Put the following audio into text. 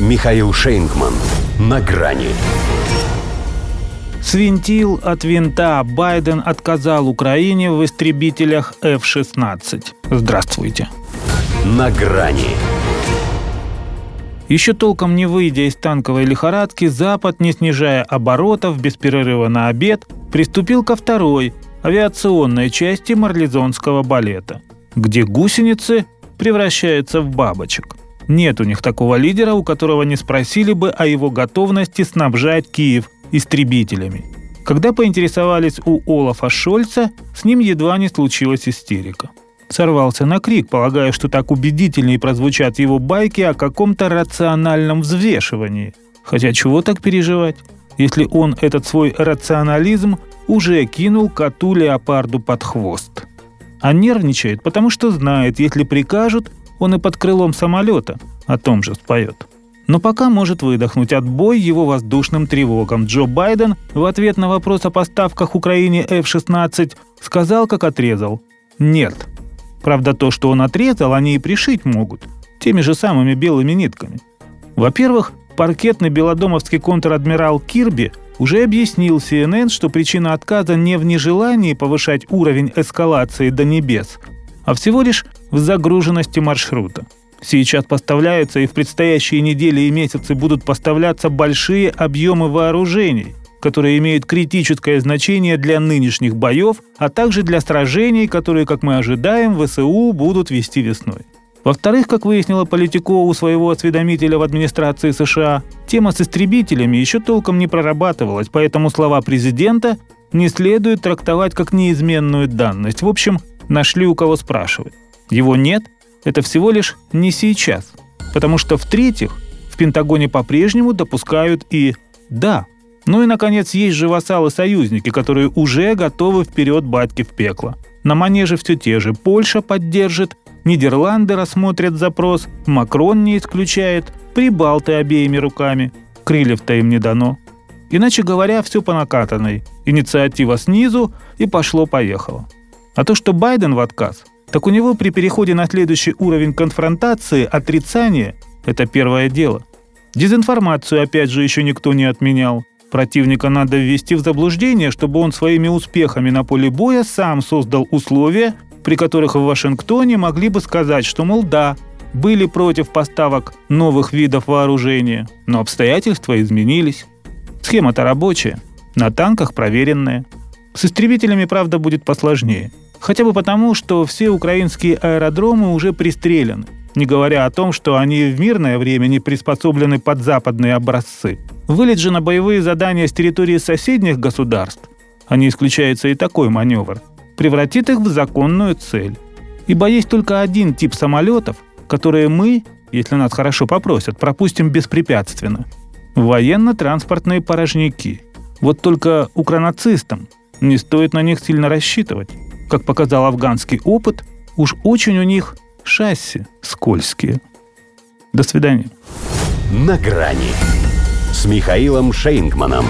Михаил Шейнгман. На грани. Свинтил от винта. Байден отказал Украине в истребителях F-16. Здравствуйте. На грани. Еще толком не выйдя из танковой лихорадки, Запад, не снижая оборотов без перерыва на обед, приступил ко второй, авиационной части марлезонского балета, где гусеницы превращаются в бабочек – нет у них такого лидера, у которого не спросили бы о его готовности снабжать Киев истребителями. Когда поинтересовались у Олафа Шольца, с ним едва не случилась истерика. Сорвался на крик, полагая, что так убедительнее прозвучат его байки о каком-то рациональном взвешивании. Хотя чего так переживать, если он этот свой рационализм уже кинул коту-леопарду под хвост. А нервничает, потому что знает, если прикажут, он и под крылом самолета о том же споет. Но пока может выдохнуть отбой его воздушным тревогам. Джо Байден в ответ на вопрос о поставках Украине F-16 сказал, как отрезал «нет». Правда, то, что он отрезал, они и пришить могут, теми же самыми белыми нитками. Во-первых, паркетный белодомовский контр-адмирал Кирби уже объяснил CNN, что причина отказа не в нежелании повышать уровень эскалации до небес, а всего лишь в загруженности маршрута. Сейчас поставляются и в предстоящие недели и месяцы будут поставляться большие объемы вооружений, которые имеют критическое значение для нынешних боев, а также для сражений, которые, как мы ожидаем, ВСУ будут вести весной. Во-вторых, как выяснила Политико у своего осведомителя в администрации США, тема с истребителями еще толком не прорабатывалась, поэтому слова президента не следует трактовать как неизменную данность. В общем, нашли у кого спрашивать. Его нет – это всего лишь не сейчас. Потому что, в-третьих, в Пентагоне по-прежнему допускают и «да». Ну и, наконец, есть же вассалы-союзники, которые уже готовы вперед батьки в пекло. На манеже все те же. Польша поддержит, Нидерланды рассмотрят запрос, Макрон не исключает, прибалты обеими руками. Крыльев-то им не дано. Иначе говоря, все по накатанной. Инициатива снизу и пошло-поехало. А то, что Байден в отказ, так у него при переходе на следующий уровень конфронтации отрицание – это первое дело. Дезинформацию, опять же, еще никто не отменял. Противника надо ввести в заблуждение, чтобы он своими успехами на поле боя сам создал условия, при которых в Вашингтоне могли бы сказать, что, мол, да, были против поставок новых видов вооружения, но обстоятельства изменились. Схема-то рабочая, на танках проверенная. С истребителями, правда, будет посложнее – Хотя бы потому, что все украинские аэродромы уже пристреляны, не говоря о том, что они в мирное время не приспособлены под западные образцы. Вылет же на боевые задания с территории соседних государств, а не исключается и такой маневр, превратит их в законную цель. Ибо есть только один тип самолетов, которые мы, если нас хорошо попросят, пропустим беспрепятственно. Военно-транспортные порожники. Вот только укронацистам не стоит на них сильно рассчитывать. Как показал афганский опыт, уж очень у них шасси скользкие. До свидания. На грани с Михаилом Шейнгманом.